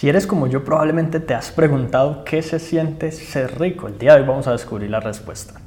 Si eres como yo, probablemente te has preguntado qué se siente ser rico. El día de hoy vamos a descubrir la respuesta.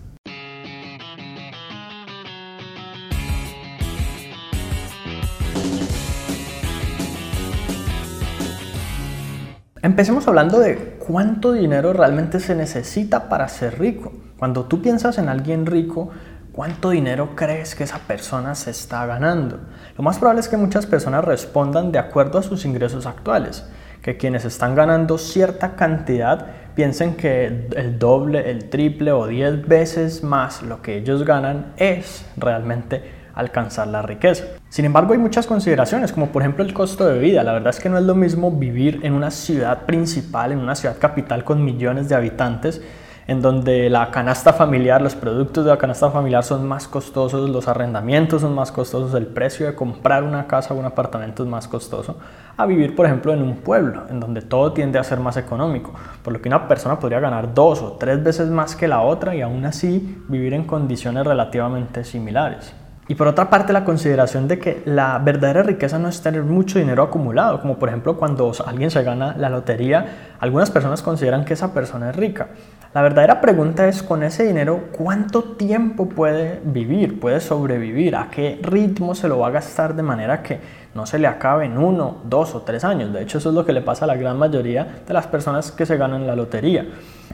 Empecemos hablando de cuánto dinero realmente se necesita para ser rico. Cuando tú piensas en alguien rico, ¿cuánto dinero crees que esa persona se está ganando? Lo más probable es que muchas personas respondan de acuerdo a sus ingresos actuales que quienes están ganando cierta cantidad piensen que el doble, el triple o diez veces más lo que ellos ganan es realmente alcanzar la riqueza. Sin embargo, hay muchas consideraciones, como por ejemplo el costo de vida. La verdad es que no es lo mismo vivir en una ciudad principal, en una ciudad capital con millones de habitantes, en donde la canasta familiar, los productos de la canasta familiar son más costosos, los arrendamientos son más costosos, el precio de comprar una casa o un apartamento es más costoso, a vivir, por ejemplo, en un pueblo, en donde todo tiende a ser más económico, por lo que una persona podría ganar dos o tres veces más que la otra y aún así vivir en condiciones relativamente similares. Y por otra parte, la consideración de que la verdadera riqueza no es tener mucho dinero acumulado, como por ejemplo cuando alguien se gana la lotería, algunas personas consideran que esa persona es rica. La verdadera pregunta es, con ese dinero, ¿cuánto tiempo puede vivir, puede sobrevivir? ¿A qué ritmo se lo va a gastar de manera que no se le acabe en uno, dos o tres años? De hecho, eso es lo que le pasa a la gran mayoría de las personas que se ganan la lotería.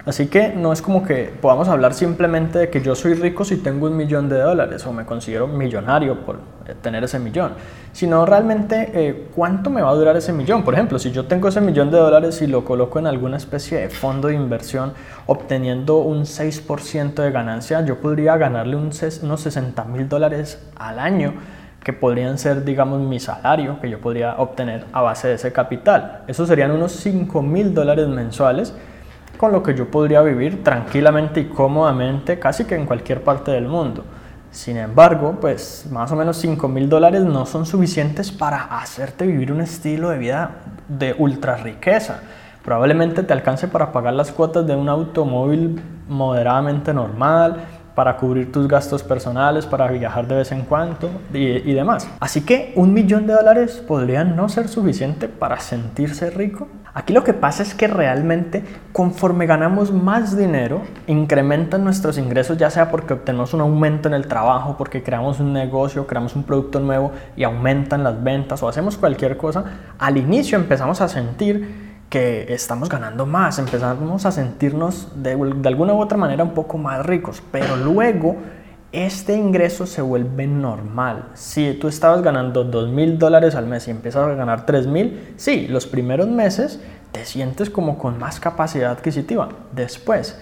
Así que no es como que podamos hablar simplemente de que yo soy rico si tengo un millón de dólares o me considero millonario por tener ese millón, sino realmente eh, cuánto me va a durar ese millón. Por ejemplo, si yo tengo ese millón de dólares y lo coloco en alguna especie de fondo de inversión obteniendo un 6% de ganancia, yo podría ganarle unos 60 mil dólares al año que podrían ser, digamos, mi salario que yo podría obtener a base de ese capital. Eso serían unos 5 mil dólares mensuales con lo que yo podría vivir tranquilamente y cómodamente casi que en cualquier parte del mundo. Sin embargo, pues más o menos 5 mil dólares no son suficientes para hacerte vivir un estilo de vida de ultra riqueza. Probablemente te alcance para pagar las cuotas de un automóvil moderadamente normal, para cubrir tus gastos personales, para viajar de vez en cuando y, y, demás. Así que un millón de dólares podría no ser suficiente para sentirse rico. Aquí lo que pasa es que realmente conforme ganamos más dinero, incrementan nuestros ingresos, ya sea porque obtenemos un aumento en el trabajo, porque creamos un negocio, creamos un producto nuevo y aumentan las ventas o hacemos cualquier cosa, al inicio empezamos a sentir que estamos ganando más, empezamos a sentirnos de, alguna u otra manera un poco más ricos, pero luego este ingreso se vuelve normal. Si tú estabas ganando 2 mil dólares al mes y empiezas a ganar 3 mil, sí, los primeros meses te sientes como con más capacidad adquisitiva. Después,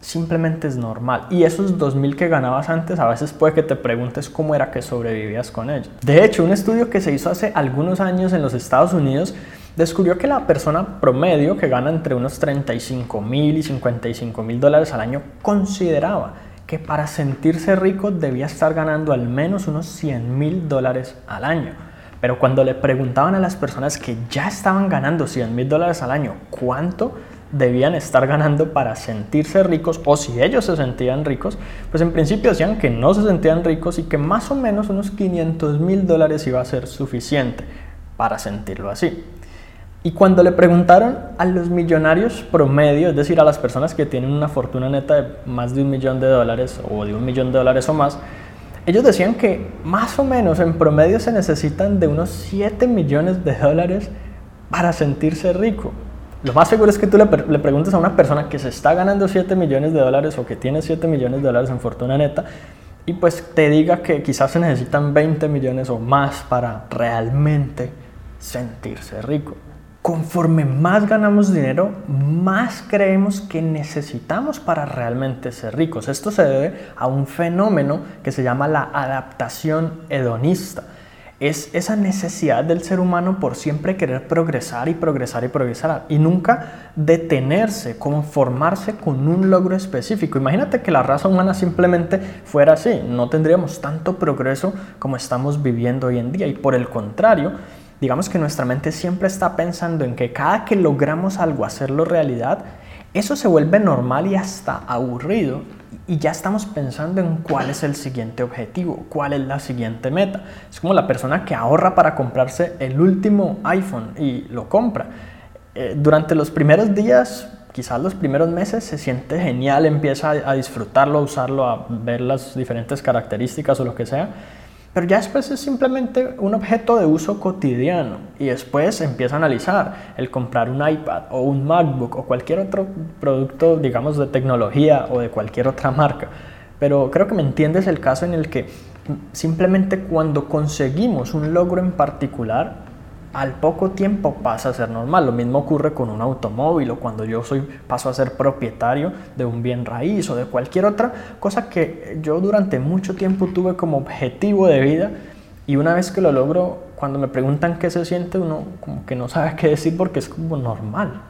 simplemente es normal. Y esos 2 mil que ganabas antes, a veces puede que te preguntes cómo era que sobrevivías con ellos. De hecho, un estudio que se hizo hace algunos años en los Estados Unidos descubrió que la persona promedio que gana entre unos 35 mil y 55 mil dólares al año consideraba que para sentirse rico debía estar ganando al menos unos 100 mil dólares al año. Pero cuando le preguntaban a las personas que ya estaban ganando 100 mil dólares al año, ¿cuánto debían estar ganando para sentirse ricos o si ellos se sentían ricos, pues en principio decían que no se sentían ricos y que más o menos unos 500 mil dólares iba a ser suficiente para sentirlo así. Y cuando le preguntaron a los millonarios promedio, es decir, a las personas que tienen una fortuna neta de más de un millón de dólares o de un millón de dólares o más, ellos decían que más o menos en promedio se necesitan de unos 7 millones de dólares para sentirse rico. Lo más seguro es que tú le, preguntes a una persona que se está ganando 7 millones de dólares o que tiene 7 millones de dólares en fortuna neta y pues te diga que quizás se necesitan 20 millones o más para realmente sentirse rico conforme más ganamos dinero, más creemos que necesitamos para realmente ser ricos. Esto se debe a un fenómeno que se llama la adaptación hedonista. Es esa necesidad del ser humano por siempre querer progresar y progresar y progresar y nunca detenerse, conformarse con un logro específico. Imagínate que la raza humana simplemente fuera así, no tendríamos tanto progreso como estamos viviendo hoy en día y por el contrario, digamos que nuestra mente siempre está pensando en que cada que logramos algo, hacerlo realidad, eso se vuelve normal y hasta aburrido y ya estamos pensando en cuál es el siguiente objetivo, cuál es la siguiente meta. Es como la persona que ahorra para comprarse el último iPhone y lo compra. eh, durante los primeros días, quizás los primeros meses, se siente genial, empieza a, a disfrutarlo, a usarlo, a ver las diferentes características o lo que sea pero ya después es simplemente un objeto de uso cotidiano y después empieza a analizar el comprar un iPad o un MacBook o cualquier otro producto, digamos, de tecnología o de cualquier otra marca. Pero creo que me entiendes el caso en el que simplemente cuando conseguimos un logro en particular, al poco tiempo pasa a ser normal. Lo mismo ocurre con un automóvil o cuando yo soy, paso a ser propietario de un bien raíz o de cualquier otra cosa que yo durante mucho tiempo tuve como objetivo de vida y una vez que lo logro, cuando me preguntan qué se siente, uno como que no sabe qué decir porque es como normal.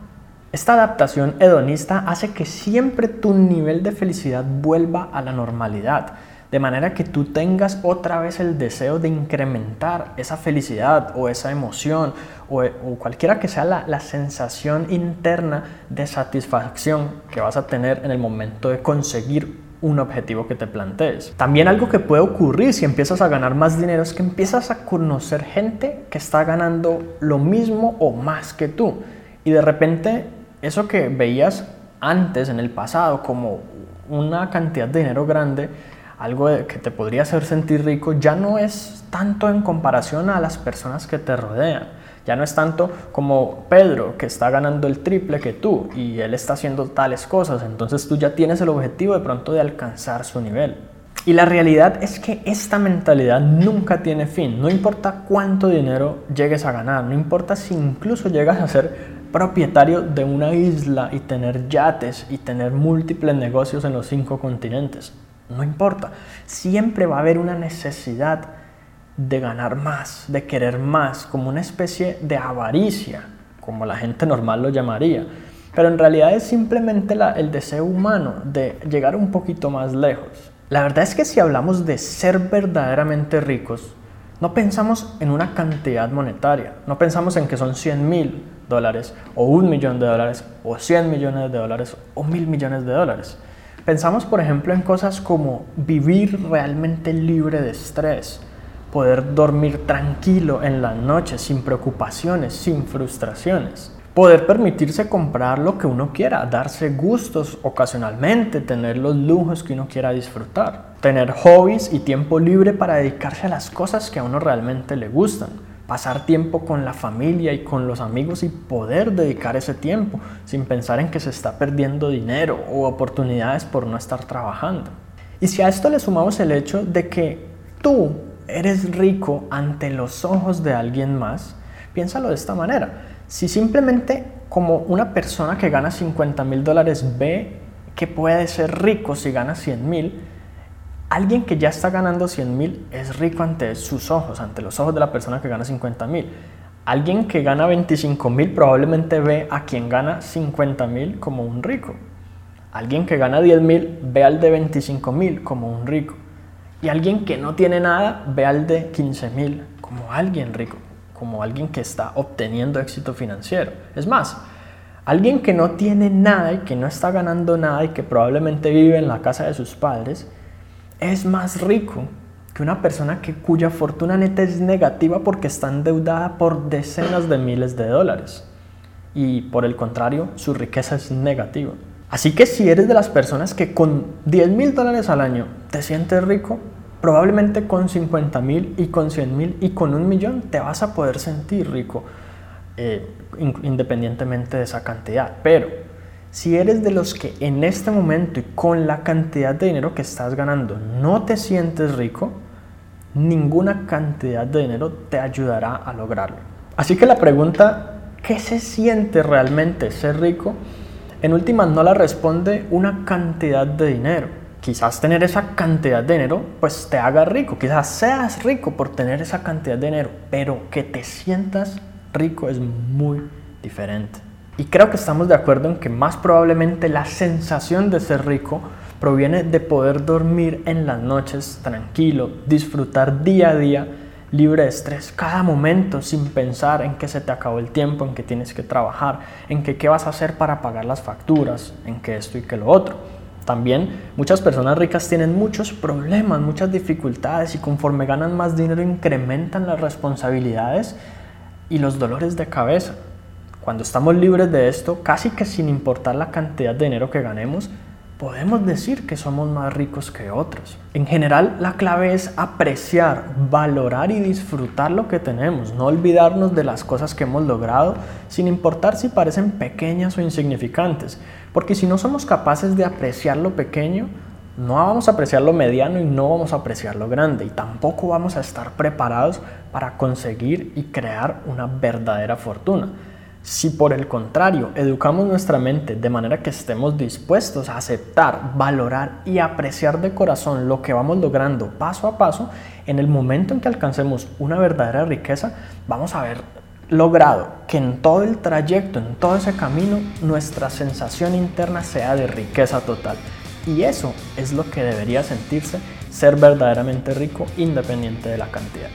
Esta adaptación hedonista hace que siempre tu nivel de felicidad vuelva a la normalidad de manera que tú tengas otra vez el deseo de incrementar esa felicidad o esa emoción o, cualquiera que sea la, sensación interna de satisfacción que vas a tener en el momento de conseguir un objetivo que te plantees. También algo que puede ocurrir si empiezas a ganar más dinero es que empiezas a conocer gente que está ganando lo mismo o más que tú. Y de repente eso que veías antes en el pasado como una cantidad de dinero grande, algo que te podría hacer sentir rico, ya no es tanto en comparación a las personas que te rodean. Ya no es tanto como Pedro, que está ganando el triple que tú y él está haciendo tales cosas. Entonces tú ya tienes el objetivo de pronto de alcanzar su nivel. Y la realidad es que esta mentalidad nunca tiene fin. No importa cuánto dinero llegues a ganar, no importa si incluso llegas a ser propietario de una isla y tener yates y tener múltiples negocios en los cinco continentes. No importa, siempre va a haber una necesidad de ganar más, de querer más, como una especie de avaricia, como la gente normal lo llamaría. Pero en realidad es simplemente el deseo humano de llegar un poquito más lejos. La verdad es que si hablamos de ser verdaderamente ricos, no pensamos en una cantidad monetaria, no pensamos en que son 100 mil dólares o un millón de dólares o 100 millones de dólares o mil millones de dólares. Pensamos, por ejemplo, en cosas como vivir realmente libre de estrés, poder dormir tranquilo en la noche sin preocupaciones, sin frustraciones, poder permitirse comprar lo que uno quiera, darse gustos ocasionalmente, tener los lujos que uno quiera disfrutar, tener hobbies y tiempo libre para dedicarse a las cosas que a uno realmente le gustan pasar tiempo con la familia y con los amigos y poder dedicar ese tiempo sin pensar en que se está perdiendo dinero o oportunidades por no estar trabajando. Y si a esto le sumamos el hecho de que tú eres rico ante los ojos de alguien más, piénsalo de esta manera. Si simplemente como una persona que gana 50 mil dólares ve que puede ser rico si gana 100 mil, alguien que ya está ganando 100 mil es rico ante sus ojos, ante los ojos de la persona que gana 50 mil. Alguien que gana 25 mil probablemente ve a quien gana 50 mil como un rico. Alguien que gana 10 mil ve al de 25 mil como un rico. Y alguien que no tiene nada ve al de 15 mil como alguien rico, como alguien que está obteniendo éxito financiero. Es más, alguien que no tiene nada y que no está ganando nada y que probablemente vive en la casa de sus padres, es más rico que una persona que, cuya fortuna neta es negativa porque está endeudada por decenas de miles de dólares. Y por el contrario, su riqueza es negativa. Así que si eres de las personas que con 10 mil dólares al año te sientes rico, probablemente con 50 mil y con 100 mil y con un millón te vas a poder sentir rico eh, independientemente de esa cantidad. Pero si eres de los que en este momento y con la cantidad de dinero que estás ganando no te sientes rico, ninguna cantidad de dinero te ayudará a lograrlo. Así que la pregunta, ¿qué se siente realmente ser rico? En última no la responde una cantidad de dinero. Quizás tener esa cantidad de dinero pues te haga rico, quizás seas rico por tener esa cantidad de dinero, pero que te sientas rico es muy diferente. Y creo que estamos de acuerdo en que más probablemente la sensación de ser rico proviene de poder dormir en las noches tranquilo, disfrutar día a día, libre de estrés, cada momento sin pensar en que se te acabó el tiempo, en que tienes que trabajar, en que qué vas a hacer para pagar las facturas, en que esto y que lo otro. También muchas personas ricas tienen muchos problemas, muchas dificultades y conforme ganan más dinero incrementan las responsabilidades y los dolores de cabeza cuando estamos libres de esto, casi que sin importar la cantidad de dinero que ganemos, podemos decir que somos más ricos que otros. En general, la clave es apreciar, valorar y disfrutar lo que tenemos, no olvidarnos de las cosas que hemos logrado, sin importar si parecen pequeñas o insignificantes, porque si no somos capaces de apreciar lo pequeño, no vamos a apreciar lo mediano y no vamos a apreciar lo grande y tampoco vamos a estar preparados para conseguir y crear una verdadera fortuna. Si por el contrario educamos nuestra mente de manera que estemos dispuestos a aceptar, valorar y apreciar de corazón lo que vamos logrando paso a paso, en el momento en que alcancemos una verdadera riqueza, vamos a haber logrado que en todo el trayecto, en todo ese camino, nuestra sensación interna sea de riqueza total. Y eso es lo que debería sentirse ser verdaderamente rico independiente de la cantidad.